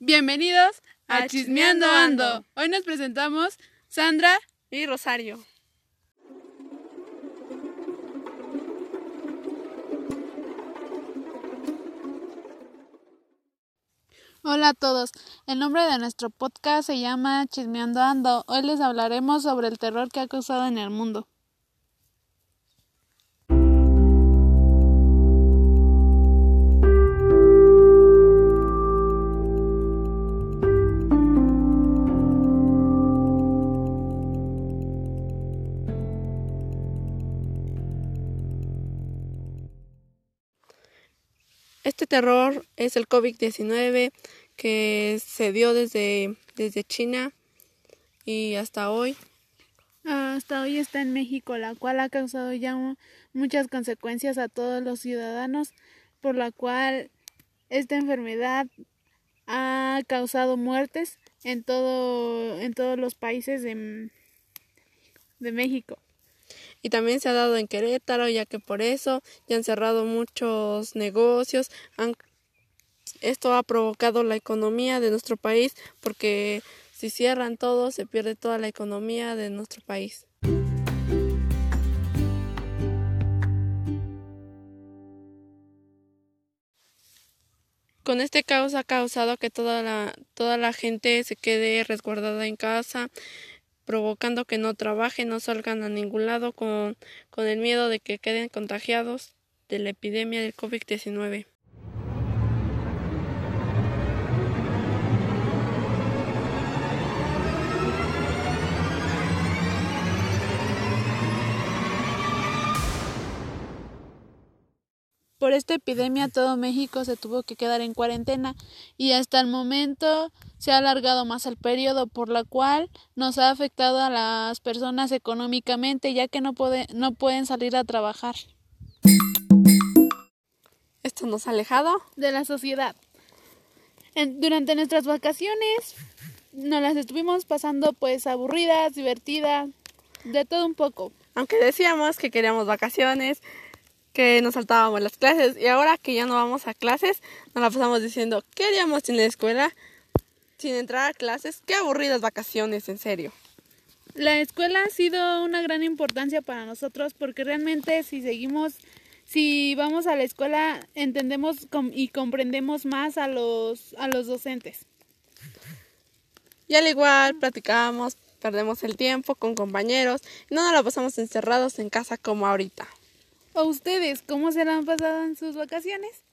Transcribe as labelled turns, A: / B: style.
A: Bienvenidos a,
B: A
A: Chismeando
B: Chismeando
A: Ando.
B: Ando.
A: Hoy nos presentamos Sandra.
B: y Rosario.
A: Hola a todos. El nombre de nuestro podcast se llama Chismeando Ando. Hoy les hablaremos sobre el terror que ha causado en el mundo.
B: Este terror es el COVID-19 que se dio desde, desde China y hasta hoy.
A: Hasta hoy está en México, la cual ha causado ya mu- muchas consecuencias a todos los ciudadanos, por la cual esta enfermedad ha causado muertes en todo en todos los países de, de México.
B: Y también se ha dado en Querétaro, ya que por eso ya han cerrado muchos negocios. Esto ha provocado la economía de nuestro país porque si cierran todo se pierde toda la economía de nuestro país. Con este caos ha causado que toda la, toda la gente se quede resguardada en casa, provocando que no trabajen, no salgan a ningún lado con, con el miedo de que queden contagiados de la epidemia del COVID-19.
A: Por esta epidemia todo México se tuvo que quedar en cuarentena y hasta el momento se ha alargado más el periodo por la cual nos ha afectado a las personas económicamente ya que no, puede- no pueden salir a trabajar
B: Esto nos ha alejado
A: de la sociedad. En- durante nuestras vacaciones nos las estuvimos pasando pues aburridas, divertidas, de todo un poco.
B: aunque decíamos que queríamos vacaciones, que nos saltábamos las clases y ahora que ya no vamos a clases, nos la pasamos diciendo, ¿qué haríamos sin la escuela? Sin entrar a clases, qué aburridas vacaciones, en serio.
A: La escuela ha sido una gran importancia para nosotros porque realmente si seguimos, si vamos a la escuela entendemos y comprendemos más a los, a los docentes.
B: Y al igual platicábamos, perdemos el tiempo con compañeros y no nos la pasamos encerrados en casa como ahorita.
A: ¿O ustedes cómo se la han pasado en sus vacaciones?